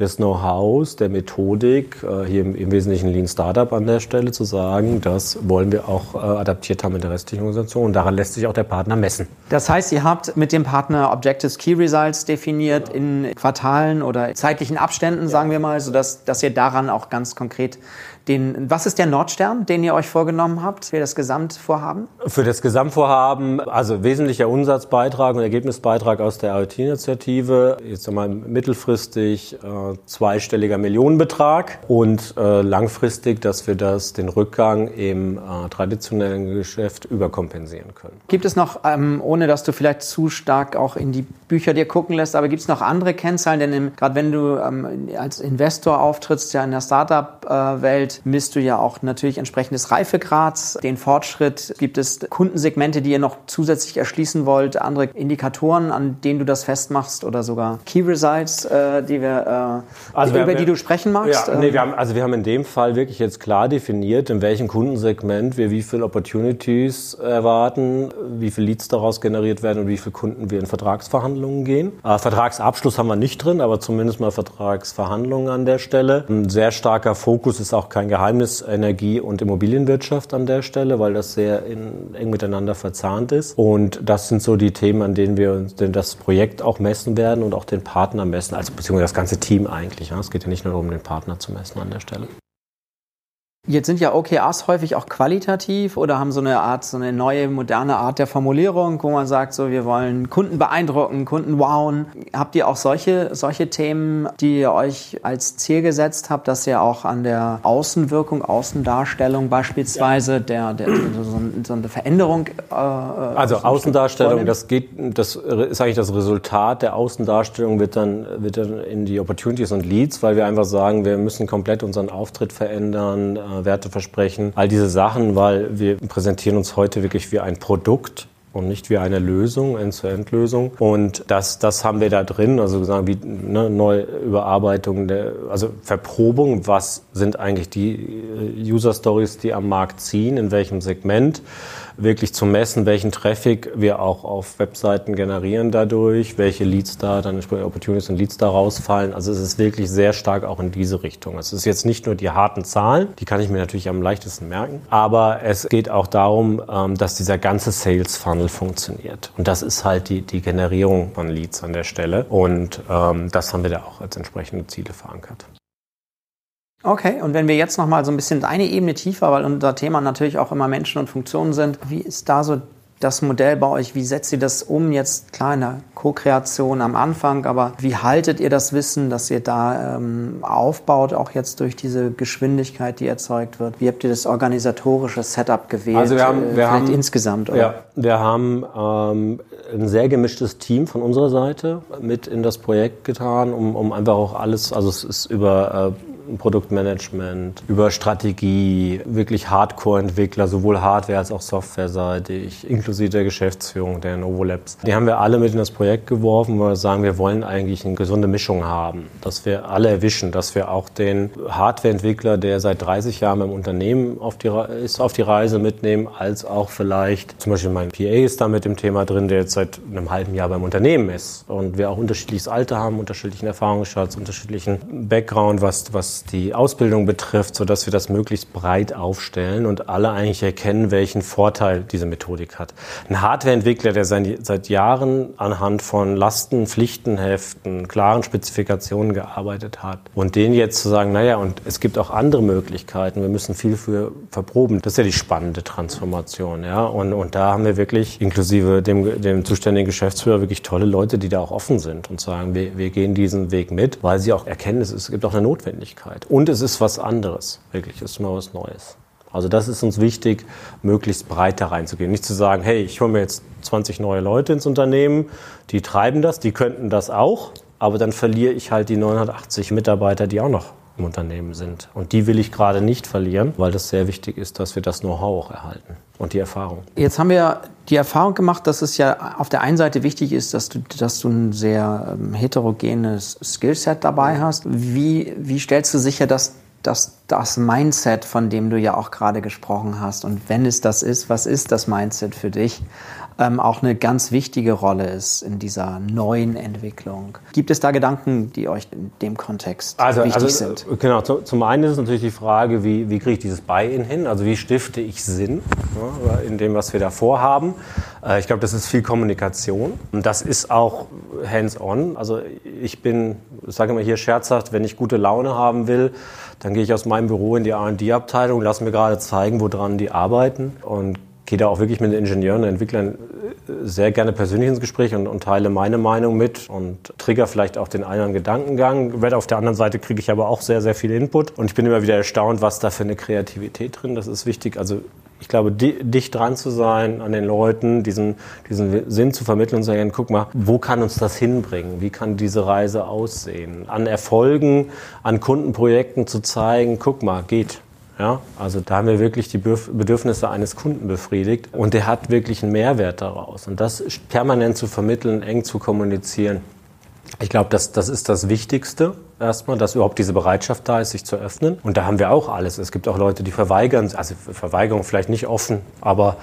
des Know-hows, der Methodik, äh, hier im, im, Wesentlichen Lean Startup an der Stelle zu sagen, das wollen wir auch äh, adaptiert haben in der restlichen Organisation und daran lässt sich auch der Partner messen. Das heißt, ihr habt mit dem Partner Objectives Key Results definiert in Quartalen oder zeitlichen Abständen, sagen wir mal, sodass dass ihr daran auch ganz konkret den, was ist der Nordstern, den ihr euch vorgenommen habt für das Gesamtvorhaben? Für das Gesamtvorhaben, also wesentlicher Umsatzbeitrag und Ergebnisbeitrag aus der IoT-Initiative, jetzt einmal mittelfristig äh, zweistelliger Millionenbetrag und äh, langfristig, dass wir das, den Rückgang im äh, traditionellen Geschäft überkompensieren können. Gibt es noch, ähm, ohne dass du vielleicht zu stark auch in die Bücher dir gucken lässt, aber gibt es noch andere Kennzahlen? Denn gerade wenn du ähm, als Investor auftrittst, ja in der Startup-Welt, Umfeld misst du ja auch natürlich entsprechend des Reifegrads, den Fortschritt. Gibt es Kundensegmente, die ihr noch zusätzlich erschließen wollt, andere Indikatoren, an denen du das festmachst oder sogar Key Results, äh, die wir, äh, also über wir, die du sprechen magst? Ja, nee, wir haben, also wir haben in dem Fall wirklich jetzt klar definiert, in welchem Kundensegment wir wie viele Opportunities erwarten, wie viele Leads daraus generiert werden und wie viele Kunden wir in Vertragsverhandlungen gehen. Äh, Vertragsabschluss haben wir nicht drin, aber zumindest mal Vertragsverhandlungen an der Stelle. Ein sehr starker Fokus ist auch kein kein Geheimnis, Energie- und Immobilienwirtschaft an der Stelle, weil das sehr in, eng miteinander verzahnt ist. Und das sind so die Themen, an denen wir uns denn das Projekt auch messen werden und auch den Partner messen, also beziehungsweise das ganze Team eigentlich. Ja. Es geht ja nicht nur darum, den Partner zu messen an der Stelle. Jetzt sind ja OKRs häufig auch qualitativ oder haben so eine Art, so eine neue, moderne Art der Formulierung, wo man sagt, so, wir wollen Kunden beeindrucken, Kunden wowen. Habt ihr auch solche, solche Themen, die ihr euch als Ziel gesetzt habt, dass ihr auch an der Außenwirkung, Außendarstellung beispielsweise, ja. der, der, so, so, eine Veränderung? Äh, also so Außendarstellung, das geht, das ist eigentlich das Resultat der Außendarstellung wird dann, wird dann in die Opportunities und Leads, weil wir einfach sagen, wir müssen komplett unseren Auftritt verändern, äh, Werteversprechen, all diese Sachen, weil wir präsentieren uns heute wirklich wie ein Produkt und nicht wie eine Lösung, End-to-End-Lösung. Und das, das haben wir da drin, also sagen wie ne, neue Überarbeitung, der, also Verprobung, was sind eigentlich die äh, User-Stories, die am Markt ziehen, in welchem Segment wirklich zu messen, welchen Traffic wir auch auf Webseiten generieren dadurch, welche Leads da dann Opportunities und Leads da rausfallen. Also es ist wirklich sehr stark auch in diese Richtung. Es ist jetzt nicht nur die harten Zahlen, die kann ich mir natürlich am leichtesten merken, aber es geht auch darum, ähm, dass dieser ganze Sales Funnel funktioniert. Und das ist halt die, die Generierung von Leads an der Stelle. Und ähm, das haben wir da auch als entsprechende Ziele verankert. Okay, und wenn wir jetzt nochmal so ein bisschen eine Ebene tiefer, weil unser Thema natürlich auch immer Menschen und Funktionen sind, wie ist da so das Modell bei euch? Wie setzt ihr das um? Jetzt klar in der Co-Kreation am Anfang, aber wie haltet ihr das Wissen, dass ihr da ähm, aufbaut, auch jetzt durch diese Geschwindigkeit, die erzeugt wird? Wie habt ihr das organisatorische Setup gewählt? Also wir haben, wir haben insgesamt. Oder? Ja, wir haben ähm, ein sehr gemischtes Team von unserer Seite mit in das Projekt getan, um, um einfach auch alles, also es ist über äh, Produktmanagement, über Strategie, wirklich Hardcore-Entwickler, sowohl Hardware- als auch Software-seitig, inklusive der Geschäftsführung der Novo Labs. Die haben wir alle mit in das Projekt geworfen, weil wir sagen, wir wollen eigentlich eine gesunde Mischung haben, dass wir alle erwischen, dass wir auch den Hardware-Entwickler, der seit 30 Jahren im Unternehmen auf die, ist, auf die Reise mitnehmen, als auch vielleicht, zum Beispiel mein PA ist da mit dem Thema drin, der jetzt seit einem halben Jahr beim Unternehmen ist und wir auch unterschiedliches Alter haben, unterschiedlichen Erfahrungsschatz, unterschiedlichen Background, was, was die Ausbildung betrifft, sodass wir das möglichst breit aufstellen und alle eigentlich erkennen, welchen Vorteil diese Methodik hat. Ein Hardwareentwickler, der seit Jahren anhand von Lasten, Pflichtenheften, klaren Spezifikationen gearbeitet hat und den jetzt zu sagen, naja, und es gibt auch andere Möglichkeiten, wir müssen viel für verproben, das ist ja die spannende Transformation. Ja? Und, und da haben wir wirklich, inklusive dem, dem zuständigen Geschäftsführer, wirklich tolle Leute, die da auch offen sind und sagen, wir, wir gehen diesen Weg mit, weil sie auch erkennen, es gibt auch eine Notwendigkeit. Möglichkeit. Und es ist was anderes, wirklich, es ist mal was Neues. Also das ist uns wichtig, möglichst breit da reinzugehen. Nicht zu sagen, hey, ich hole mir jetzt 20 neue Leute ins Unternehmen, die treiben das, die könnten das auch, aber dann verliere ich halt die 980 Mitarbeiter, die auch noch im Unternehmen sind. Und die will ich gerade nicht verlieren, weil das sehr wichtig ist, dass wir das Know-how auch erhalten und die Erfahrung. Jetzt haben wir die Erfahrung gemacht, dass es ja auf der einen Seite wichtig ist, dass du, dass du ein sehr ähm, heterogenes Skillset dabei hast. Wie, wie stellst du sicher, dass dass das Mindset, von dem du ja auch gerade gesprochen hast, und wenn es das ist, was ist das Mindset für dich, ähm, auch eine ganz wichtige Rolle ist in dieser neuen Entwicklung. Gibt es da Gedanken, die euch in dem Kontext also, wichtig also, sind? Genau, zum einen ist es natürlich die Frage, wie, wie kriege ich dieses Buy-in hin? Also wie stifte ich Sinn ja, in dem, was wir da vorhaben? Äh, ich glaube, das ist viel Kommunikation. Und das ist auch hands-on. Also ich bin, ich sage immer hier scherzhaft, wenn ich gute Laune haben will, dann gehe ich aus meinem Büro in die R&D-Abteilung, lasse mir gerade zeigen, woran die arbeiten und gehe da auch wirklich mit den Ingenieuren und Entwicklern äh, sehr gerne persönlich ins Gespräch und, und, teile meine Meinung mit und trigger vielleicht auch den einen Gedankengang. Auf der anderen Seite kriege ich aber auch sehr, sehr viel Input und ich bin immer wieder erstaunt, was da für eine Kreativität drin. Das ist wichtig. Also ich glaube, dicht dran zu sein an den Leuten, diesen, diesen Sinn zu vermitteln und zu sagen, guck mal, wo kann uns das hinbringen? Wie kann diese Reise aussehen? An Erfolgen, an Kundenprojekten zu zeigen, guck mal, geht. Ja, also da haben wir wirklich die Bedürfnisse eines Kunden befriedigt und der hat wirklich einen Mehrwert daraus. Und das permanent zu vermitteln, eng zu kommunizieren, ich glaube, das, das ist das Wichtigste erstmal, dass überhaupt diese Bereitschaft da ist, sich zu öffnen. Und da haben wir auch alles. Es gibt auch Leute, die verweigern, also Verweigerung vielleicht nicht offen, aber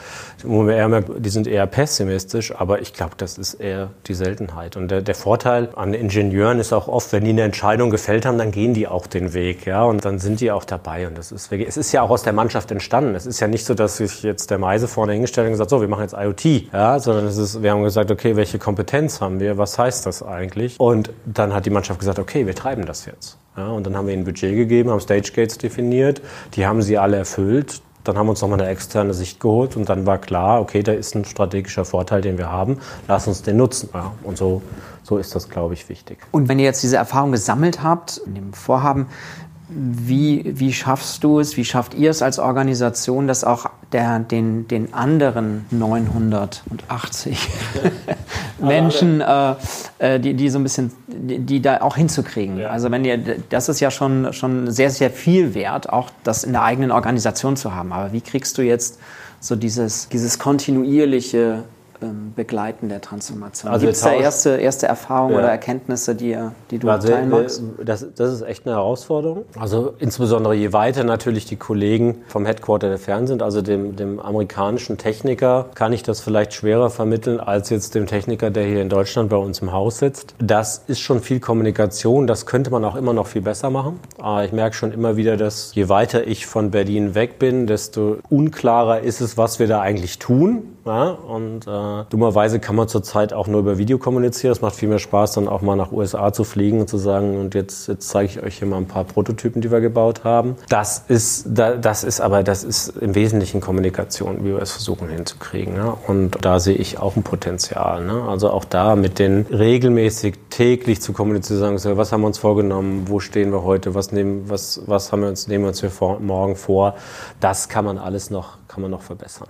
die sind eher pessimistisch. Aber ich glaube, das ist eher die Seltenheit. Und der, der, Vorteil an Ingenieuren ist auch oft, wenn die eine Entscheidung gefällt haben, dann gehen die auch den Weg, ja, und dann sind die auch dabei. Und das ist es ist ja auch aus der Mannschaft entstanden. Es ist ja nicht so, dass sich jetzt der Meise vorne hingestellt hat und gesagt, so, wir machen jetzt IoT, ja, sondern es ist, wir haben gesagt, okay, welche Kompetenz haben wir? Was heißt das eigentlich? Und dann hat die Mannschaft gesagt, okay, wir treiben das jetzt. Ja, und dann haben wir ihnen ein Budget gegeben, haben Stage Gates definiert, die haben sie alle erfüllt. Dann haben wir uns nochmal eine externe Sicht geholt und dann war klar, okay, da ist ein strategischer Vorteil, den wir haben, lass uns den nutzen. Ja, und so, so ist das, glaube ich, wichtig. Und wenn ihr jetzt diese Erfahrung gesammelt habt, in dem Vorhaben, wie, wie schaffst du es, wie schafft ihr es als Organisation, dass auch der, den, den anderen 980 Menschen, äh, äh, die, die so ein bisschen, die, die da auch hinzukriegen? Ja. Also wenn ihr, das ist ja schon, schon sehr, sehr viel wert, auch das in der eigenen Organisation zu haben. Aber wie kriegst du jetzt so dieses, dieses kontinuierliche begleiten der Transformation? Also Gibt es da erste, erste Erfahrungen ja. oder Erkenntnisse, die, die du also, teilen magst? Das, das ist echt eine Herausforderung. Also insbesondere je weiter natürlich die Kollegen vom Headquarter entfernt sind, also dem, dem amerikanischen Techniker, kann ich das vielleicht schwerer vermitteln als jetzt dem Techniker, der hier in Deutschland bei uns im Haus sitzt. Das ist schon viel Kommunikation, das könnte man auch immer noch viel besser machen. Aber ich merke schon immer wieder, dass je weiter ich von Berlin weg bin, desto unklarer ist es, was wir da eigentlich tun Ja? Und äh, dummerweise kann man zurzeit auch nur über Video kommunizieren. Es macht viel mehr Spaß, dann auch mal nach USA zu fliegen und zu sagen, und jetzt, jetzt zeige ich euch hier mal ein paar Prototypen, die wir gebaut haben. Das ist, das ist aber, das ist im Wesentlichen Kommunikation, wie wir es versuchen hinzukriegen. Ne? Und da sehe ich auch ein Potenzial. Ne? Also auch da mit den regelmäßig täglich zu kommunizieren, sagen, was haben wir uns vorgenommen, wo stehen wir heute, was nehmen, was, was haben wir uns, nehmen wir uns für morgen vor. Das kann man alles noch, kann man noch verbessern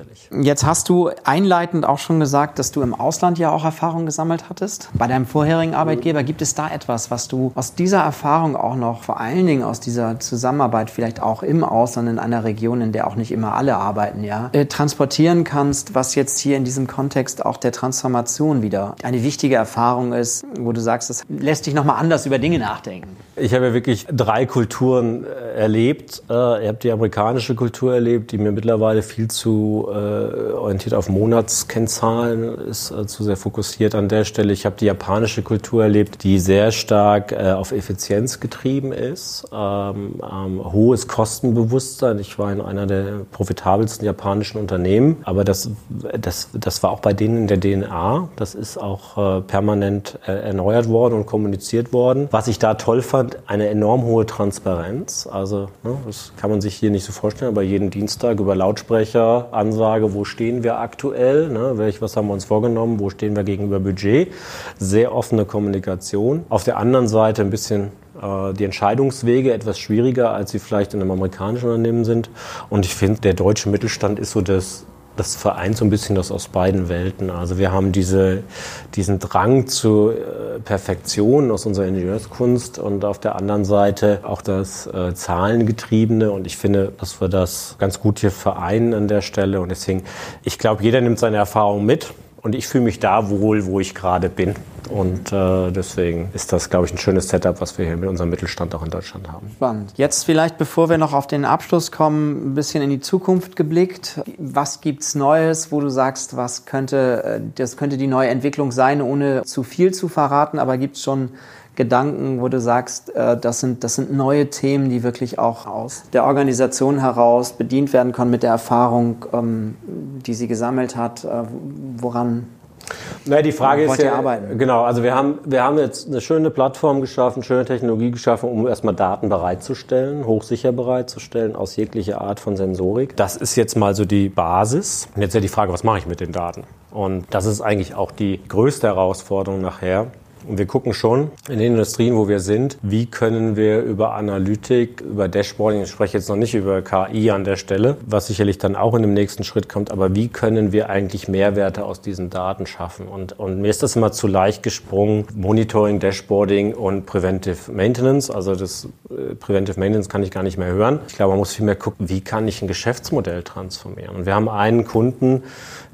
sicherlich. Jetzt hast du einleitend auch schon gesagt, dass du im Ausland ja auch Erfahrung gesammelt hattest. Bei deinem vorherigen Arbeitgeber gibt es da etwas, was du aus dieser Erfahrung auch noch, vor allen Dingen aus dieser Zusammenarbeit, vielleicht auch im Ausland in einer Region, in der auch nicht immer alle arbeiten, ja, äh, transportieren kannst, was jetzt hier in diesem Kontext auch der Transformation wieder eine wichtige Erfahrung ist, wo du sagst, das lässt dich nochmal anders über Dinge nachdenken. Ich habe ja wirklich drei Kulturen äh, erlebt. Äh, ihr habt die amerikanische Kultur erlebt, die mir mittlerweile viel zu äh, orientiert auf Monatskennzahlen ist, äh, zu sehr fokussiert an der Stelle. Ich habe die japanische Kultur erlebt, die sehr stark äh, auf Effizienz getrieben ist, ähm, ähm, hohes Kostenbewusstsein. Ich war in einer der profitabelsten japanischen Unternehmen, aber das, das, das war auch bei denen in der DNA. Das ist auch äh, permanent äh, erneuert worden und kommuniziert worden. Was ich da toll fand, eine enorm hohe Transparenz. Also ne, das kann man sich hier nicht so vorstellen, aber jeden Dienstag über Lautsprecher an Ansage, wo stehen wir aktuell, ne, welch, was haben wir uns vorgenommen, wo stehen wir gegenüber Budget. Sehr offene Kommunikation. Auf der anderen Seite ein bisschen äh, die Entscheidungswege etwas schwieriger, als sie vielleicht in einem amerikanischen Unternehmen sind. Und ich finde, der deutsche Mittelstand ist so das das vereint so ein bisschen das aus beiden Welten. Also wir haben diese, diesen Drang zur äh, Perfektion aus unserer Ingenieurskunst und auf der anderen Seite auch das äh, Zahlengetriebene. Und ich finde, dass wir das ganz gut hier vereinen an der Stelle. Und deswegen, ich glaube, jeder nimmt seine Erfahrung mit. Und ich fühle mich da wohl, wo ich gerade bin. Und äh, deswegen ist das, glaube ich, ein schönes Setup, was wir hier mit unserem Mittelstand auch in Deutschland haben. Spannend. Jetzt vielleicht, bevor wir noch auf den Abschluss kommen, ein bisschen in die Zukunft geblickt. Was gibt's Neues, wo du sagst, was könnte, äh, das könnte die neue Entwicklung sein, ohne zu viel zu verraten, aber gibt's schon Gedanken, wo du sagst, äh, das, sind, das sind neue Themen, die wirklich auch aus der Organisation heraus bedient werden können mit der Erfahrung, ähm, die sie gesammelt hat? Äh, woran naja, die Frage ist ja, arbeiten? genau, also wir haben, wir haben jetzt eine schöne Plattform geschaffen, schöne Technologie geschaffen, um erstmal Daten bereitzustellen, hochsicher bereitzustellen, aus jeglicher Art von Sensorik. Das ist jetzt mal so die Basis. Und jetzt ja die Frage, was mache ich mit den Daten? Und das ist eigentlich auch die größte Herausforderung nachher, und wir gucken schon in den Industrien, wo wir sind, wie können wir über Analytik, über Dashboarding, ich spreche jetzt noch nicht über KI an der Stelle, was sicherlich dann auch in dem nächsten Schritt kommt, aber wie können wir eigentlich Mehrwerte aus diesen Daten schaffen? Und, und mir ist das immer zu leicht gesprungen, Monitoring, Dashboarding und Preventive Maintenance. Also das äh, Preventive Maintenance kann ich gar nicht mehr hören. Ich glaube, man muss viel mehr gucken, wie kann ich ein Geschäftsmodell transformieren? Und wir haben einen Kunden,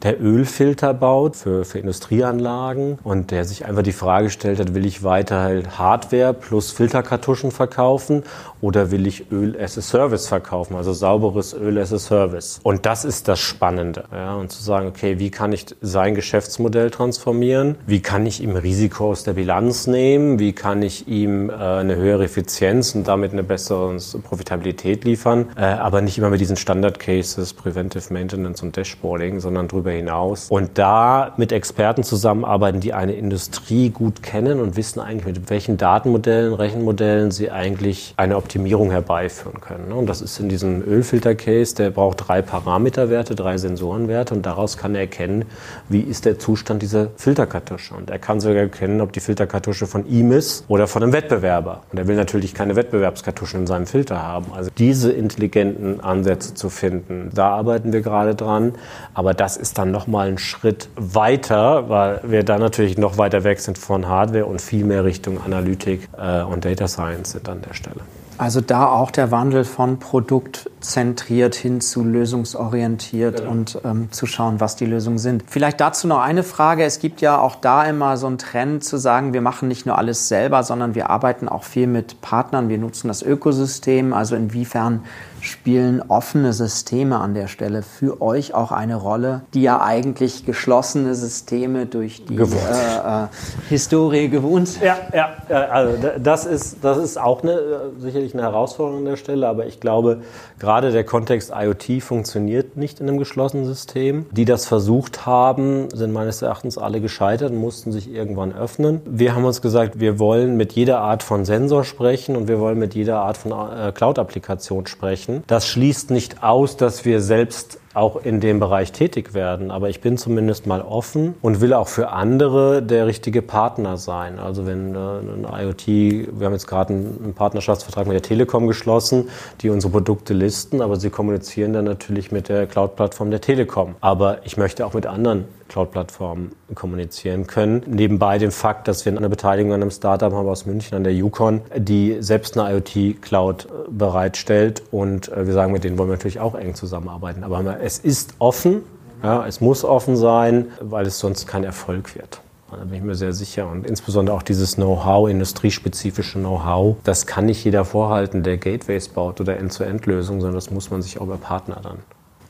der Ölfilter baut für, für Industrieanlagen und der sich einfach die Frage stellt hat, will ich weiter halt Hardware plus Filterkartuschen verkaufen oder will ich Öl as a Service verkaufen, also sauberes Öl as a Service. Und das ist das Spannende. Ja, und zu sagen, okay, wie kann ich sein Geschäftsmodell transformieren? Wie kann ich ihm Risiko aus der Bilanz nehmen? Wie kann ich ihm äh, eine höhere Effizienz und damit eine bessere Profitabilität liefern? Äh, aber nicht immer mit diesen Standard Cases, Preventive Maintenance und Dashboarding, sondern drüber darüber hinaus. Und da mit Experten zusammenarbeiten, die eine Industrie gut kennen und wissen eigentlich, mit welchen Datenmodellen, Rechenmodellen sie eigentlich eine Optimierung herbeiführen können. Und das ist in diesem Ölfilter-Case, der braucht drei Parameterwerte, drei Sensorenwerte und daraus kann er erkennen, wie ist der Zustand dieser Filterkartusche. Und er kann sogar erkennen, ob die Filterkartusche von ihm ist oder von einem Wettbewerber. Und er will natürlich keine Wettbewerbskartuschen in seinem Filter haben. Also diese intelligenten Ansätze zu finden, da arbeiten wir gerade dran. Aber das ist dann nochmal einen Schritt weiter, weil wir dann natürlich noch weiter weg sind von Hardware und viel mehr Richtung Analytik äh, und Data Science sind an der Stelle. Also da auch der Wandel von produktzentriert hin zu lösungsorientiert genau. und ähm, zu schauen, was die Lösungen sind. Vielleicht dazu noch eine Frage. Es gibt ja auch da immer so einen Trend zu sagen, wir machen nicht nur alles selber, sondern wir arbeiten auch viel mit Partnern. Wir nutzen das Ökosystem. Also inwiefern spielen offene Systeme an der Stelle für euch auch eine Rolle, die ja eigentlich geschlossene Systeme durch die äh, äh, Historie gewohnt sind? Ja, ja, also das ist, das ist auch eine, sicherlich natürlich eine Herausforderung an der Stelle, aber ich glaube, gerade der Kontext IoT funktioniert nicht in einem geschlossenen System. Die das versucht haben, sind meines Erachtens alle gescheitert und mussten sich irgendwann öffnen. Wir haben uns gesagt, wir wollen mit jeder Art von Sensor sprechen und wir wollen mit jeder Art von äh, Cloud-Applikation sprechen. Das schließt nicht aus, dass wir selbst auch in dem Bereich tätig werden. Aber ich bin zumindest mal offen und will auch für andere der richtige Partner sein. Also wenn äh, ein IoT, wir haben jetzt gerade einen Partnerschaftsvertrag mit der Telekom geschlossen, die unsere Produkte listen, aber sie kommunizieren dann natürlich mit der Cloud-Plattform der Telekom. Aber ich möchte auch mit anderen Cloud-Plattformen kommunizieren können. Nebenbei dem Fakt, dass wir eine Beteiligung an einem Startup haben aus München, an der Yukon, die selbst eine IoT-Cloud äh, bereitstellt. Und äh, wir sagen, mit denen wollen wir natürlich auch eng zusammenarbeiten. Aber es ist offen, ja, es muss offen sein, weil es sonst kein Erfolg wird. Da bin ich mir sehr sicher. Und insbesondere auch dieses Know-how, industriespezifische Know-how, das kann nicht jeder vorhalten, der Gateways baut oder End-zu-End-Lösungen, sondern das muss man sich auch über Partner dann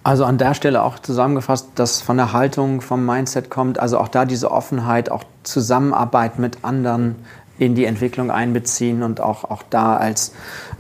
also an der Stelle auch zusammengefasst, dass von der Haltung, vom Mindset kommt, also auch da diese Offenheit, auch Zusammenarbeit mit anderen in die Entwicklung einbeziehen und auch, auch da als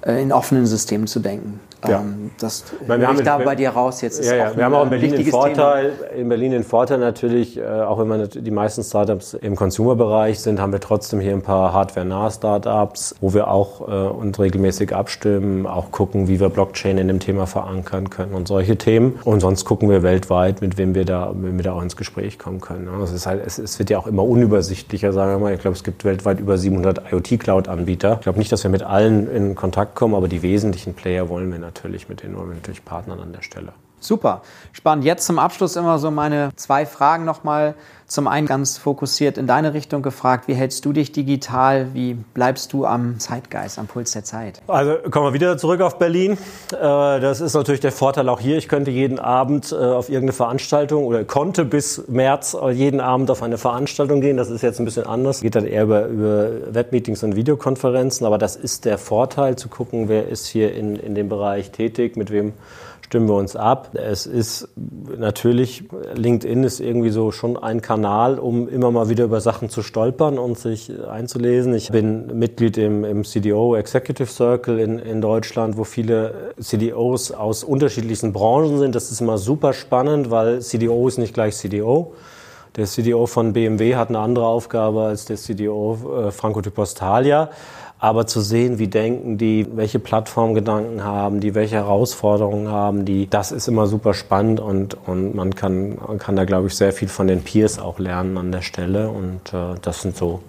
äh, in offenen Systemen zu denken. Ja. Ähm, das meine, wir haben ich da bei dir raus jetzt. Ja, ja. Wir haben auch in Berlin den Vorteil, in Berlin den Vorteil natürlich, äh, auch wenn man die meisten Startups im Consumer-Bereich sind, haben wir trotzdem hier ein paar hardware-nahe Startups, wo wir auch äh, uns regelmäßig abstimmen, auch gucken, wie wir Blockchain in dem Thema verankern können und solche Themen. Und sonst gucken wir weltweit, mit wem wir da, wem wir da auch ins Gespräch kommen können. Es, ist halt, es, es wird ja auch immer unübersichtlicher, sagen wir mal. Ich glaube, es gibt weltweit über 700 IoT-Cloud-Anbieter. Ich glaube nicht, dass wir mit allen in Kontakt kommen, aber die wesentlichen Player wollen wir natürlich, mit denen wollen wir natürlich partnern an der Stelle. Super, spannend. Jetzt zum Abschluss immer so meine zwei Fragen nochmal. Zum einen ganz fokussiert in deine Richtung gefragt, wie hältst du dich digital? Wie bleibst du am Zeitgeist, am Puls der Zeit? Also kommen wir wieder zurück auf Berlin. Äh, das ist natürlich der Vorteil auch hier. Ich könnte jeden Abend äh, auf irgendeine Veranstaltung oder konnte bis März jeden Abend auf eine Veranstaltung gehen. Das ist jetzt ein bisschen anders. Geht dann eher über, über Webmeetings und Videokonferenzen. Aber das ist der Vorteil zu gucken, wer ist hier in, in dem Bereich tätig, mit wem stimmen wir uns ab. Es ist natürlich, LinkedIn ist irgendwie so schon ein Kanal, um immer mal wieder über Sachen zu stolpern und sich einzulesen. Ich bin Mitglied im, im CDO Executive Circle in, in Deutschland, wo viele CDOs aus unterschiedlichsten Branchen sind. Das ist immer super spannend, weil CDO ist nicht gleich CDO. Der CDO von BMW hat eine andere Aufgabe als der CDO äh, Franco di Postalia aber zu sehen, wie denken die, welche Plattformgedanken haben die, welche Herausforderungen haben die, das ist immer super spannend und, und man kann, kann da, glaube ich, sehr viel von den Peers auch lernen an der Stelle und äh, das sind so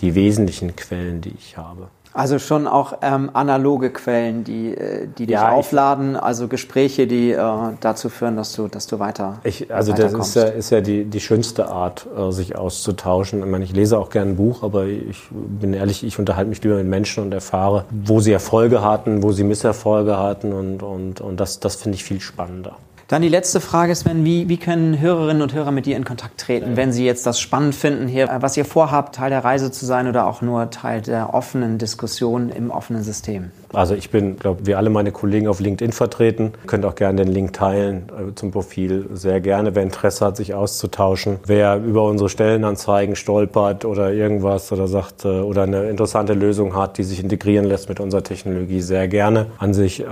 die wesentlichen Quellen, die ich habe. Also schon auch ähm, analoge Quellen, die, äh, die dich ja, aufladen, also Gespräche, die äh, dazu führen, dass du, dass du weiter. Ich, also das ist ja, ist ja die, die schönste Art, äh, sich auszutauschen. Ich meine, ich lese auch gerne ein Buch, aber ich bin ehrlich, ich unterhalte mich lieber mit Menschen und erfahre, wo sie Erfolge hatten, wo sie Misserfolge hatten und, und, und das, das finde ich viel spannender. Dann die letzte Frage, Sven, wie, wie können Hörerinnen und Hörer mit dir in Kontakt treten, wenn sie jetzt das spannend finden, hier, was ihr vorhabt, Teil der Reise zu sein oder auch nur Teil der offenen Diskussion im offenen System? Also ich bin, glaube wie alle meine Kollegen auf LinkedIn vertreten. Könnt auch gerne den Link teilen äh, zum Profil. Sehr gerne, wer Interesse hat, sich auszutauschen. Wer über unsere Stellenanzeigen stolpert oder irgendwas oder sagt äh, oder eine interessante Lösung hat, die sich integrieren lässt mit unserer Technologie, sehr gerne an sich äh,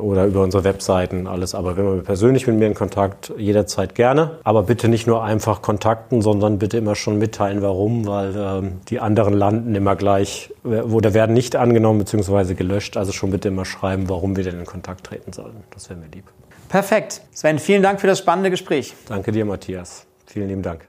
oder über unsere Webseiten alles. Aber wenn man persönlich mit mir in Kontakt, jederzeit gerne. Aber bitte nicht nur einfach kontakten, sondern bitte immer schon mitteilen, warum, weil ähm, die anderen landen immer gleich oder werden nicht angenommen bzw. gelöscht. Also schon bitte immer schreiben, warum wir denn in Kontakt treten sollen. Das wäre mir lieb. Perfekt. Sven, vielen Dank für das spannende Gespräch. Danke dir, Matthias. Vielen lieben Dank.